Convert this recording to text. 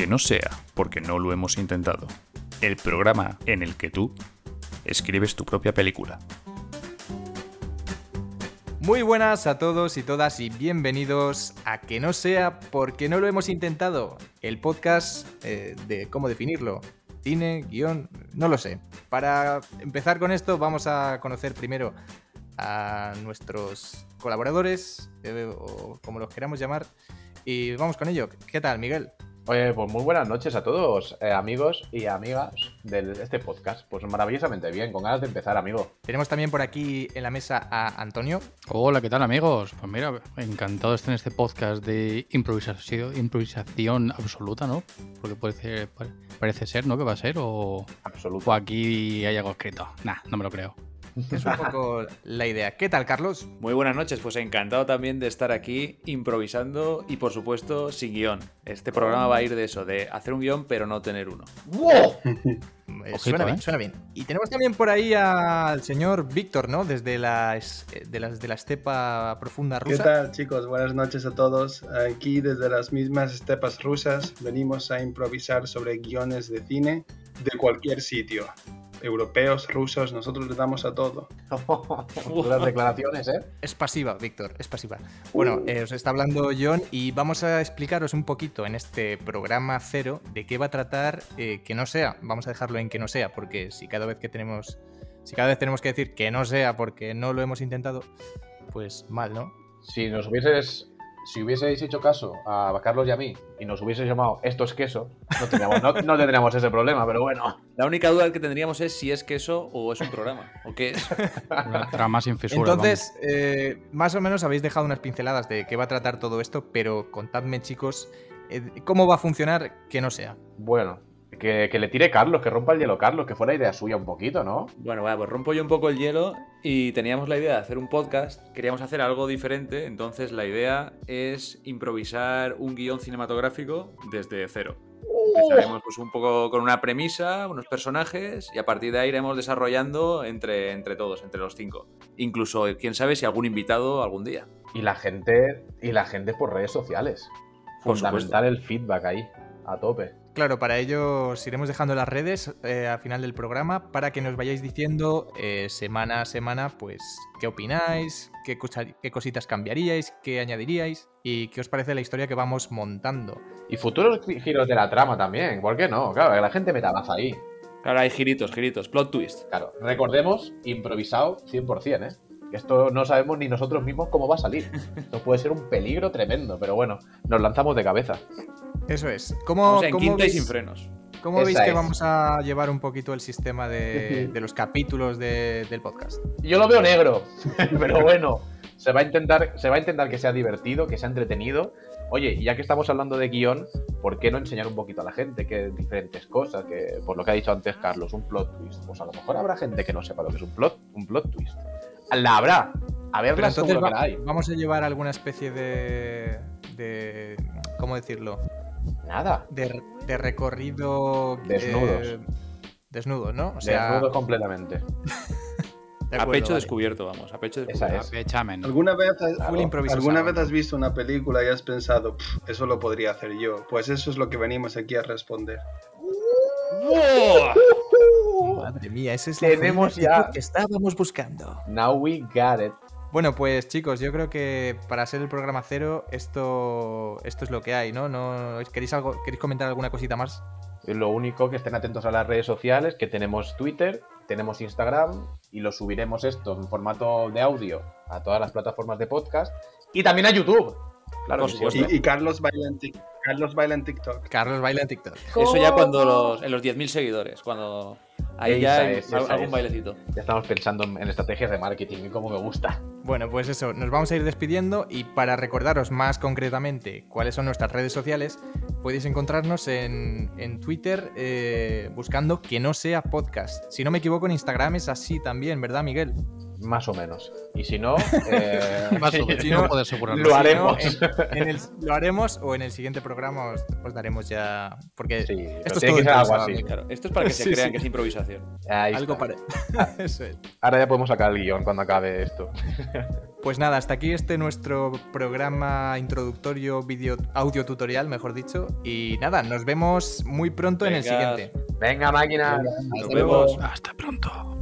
Que no sea porque no lo hemos intentado. El programa en el que tú escribes tu propia película. Muy buenas a todos y todas y bienvenidos a Que no sea porque no lo hemos intentado. El podcast eh, de cómo definirlo. Cine, guion, no lo sé. Para empezar con esto vamos a conocer primero a nuestros colaboradores, eh, o como los queramos llamar, y vamos con ello. ¿Qué tal, Miguel? Oye, pues muy buenas noches a todos, eh, amigos y amigas de este podcast. Pues maravillosamente bien, con ganas de empezar, amigo. Tenemos también por aquí en la mesa a Antonio. Hola, ¿qué tal, amigos? Pues mira, encantado de estar en este podcast de improvisación, improvisación absoluta, ¿no? Porque parece, parece ser, ¿no? Que va a ser, o, Absoluto. o aquí hay algo escrito. Nah, no me lo creo. Es un poco la idea. ¿Qué tal, Carlos? Muy buenas noches, pues encantado también de estar aquí improvisando y por supuesto sin guion. Este programa va a ir de eso, de hacer un guion pero no tener uno. ¡Wow! Eh, suena ¿eh? bien, suena bien. Y tenemos también por ahí al señor Víctor, ¿no? Desde la, eh, de, las, de la estepa profunda ¿Qué rusa. tal chicos? Buenas noches a todos. Aquí desde las mismas estepas rusas venimos a improvisar sobre guiones de cine de cualquier sitio. Europeos, rusos, nosotros le damos a todo. Duras declaraciones, ¿eh? Es pasiva, Víctor, es pasiva. Bueno, eh, os está hablando John y vamos a explicaros un poquito en este programa cero de qué va a tratar eh, que no sea. Vamos a dejarlo en que no sea, porque si cada vez que tenemos. Si cada vez tenemos que decir que no sea porque no lo hemos intentado, pues mal, ¿no? Si nos hubieses. Si hubieseis hecho caso a Carlos y a mí y nos hubieseis llamado esto es queso, no tendríamos, no, no tendríamos ese problema, pero bueno. La única duda que tendríamos es si es queso o es un programa. ¿O qué es? Una trama sin fisuras. Entonces, eh, más o menos habéis dejado unas pinceladas de qué va a tratar todo esto, pero contadme, chicos, eh, cómo va a funcionar que no sea. Bueno, que, que le tire Carlos, que rompa el hielo Carlos, que fuera idea suya un poquito, ¿no? Bueno, vaya, pues rompo yo un poco el hielo y teníamos la idea de hacer un podcast, queríamos hacer algo diferente, entonces la idea es improvisar un guion cinematográfico desde cero. Empezaremos pues un poco con una premisa, unos personajes y a partir de ahí iremos desarrollando entre, entre todos, entre los cinco. Incluso, quién sabe si algún invitado algún día. Y la gente, y la gente por redes sociales. Por Fundamental el feedback ahí, a tope. Claro, para ello os iremos dejando las redes eh, al final del programa para que nos vayáis diciendo eh, semana a semana, pues, qué opináis, qué, cosa- qué cositas cambiaríais, qué añadiríais y qué os parece la historia que vamos montando. Y futuros gi- giros de la trama también, ¿por qué no? Claro, que la gente meta baza ahí. Claro, hay giritos, giritos, plot twist. Claro, recordemos, improvisado 100%, ¿eh? Que esto no sabemos ni nosotros mismos cómo va a salir. Esto puede ser un peligro tremendo, pero bueno, nos lanzamos de cabeza. Eso es. ¿Cómo, Vamos en cómo quinta y veis, sin frenos. cómo Esa veis que es. vamos a llevar un poquito el sistema de, de los capítulos de- del podcast? Yo lo veo negro, pero bueno, se va, a intentar, se va a intentar que sea divertido, que sea entretenido. Oye, ya que estamos hablando de guion, ¿por qué no enseñar un poquito a la gente que diferentes cosas? Que por lo que ha dicho antes Carlos, un plot twist. Pues a lo mejor habrá gente que no sepa lo que es un plot, un plot twist. La habrá. A Pero verla entonces seguro que va- la hay. vamos a llevar alguna especie de... de ¿Cómo decirlo? Nada. de, de recorrido. Desnudos. eh, desnudos, ¿no? O sea, Desnudo completamente. de a pecho vale. descubierto, vamos, a pecho Esa descubierto. es. ¿Alguna vez, has- Claro. ¿Alguna vez has visto una película y has pensado, "Pff, eso lo podría hacer yo? Pues eso es lo que venimos aquí a responder. Madre mía, esa es la Tenemos ya- que estábamos buscando. Now we got it. Bueno, pues chicos, yo creo que para ser el programa cero, esto, esto es lo que hay, ¿no? no ¿queréis, algo, ¿Queréis comentar alguna cosita más? Lo único que estén atentos a las redes sociales, que tenemos Twitter, tenemos Instagram y lo subiremos esto en formato de audio a todas las plataformas de podcast y también a YouTube. Claro, sí. Y, y Carlos, baila en Tik- Carlos baila en TikTok. Carlos baila en TikTok. Eso ya cuando los, en los 10.000 seguidores, cuando ahí Esa ya es, algún es. bailecito. Ya estamos pensando en, en estrategias de marketing y cómo me gusta. Bueno, pues eso, nos vamos a ir despidiendo y para recordaros más concretamente cuáles son nuestras redes sociales, podéis encontrarnos en, en Twitter eh, buscando que no sea podcast. Si no me equivoco, en Instagram es así también, ¿verdad, Miguel? Más o menos. Y si no, eh, Más o menos, Si no no, asegurarlo. lo Si no, haremos. en- en el- lo haremos o en el siguiente programa os, os daremos ya. Porque Sí, esto es tiene todo que ser algo improvisado, así. amigo. Claro, esto es para que se Sí, crean sí. que es improvisación. Ahí Algo para. Eso es. Ahora ya podemos sacar el guion cuando acabe esto. Pues nada, hasta aquí este nuestro programa introductorio, vídeo, audio tutorial, mejor dicho. Y nada, nos vemos muy pronto en el siguiente. Venga, máquina. Nos vemos. Hasta pronto.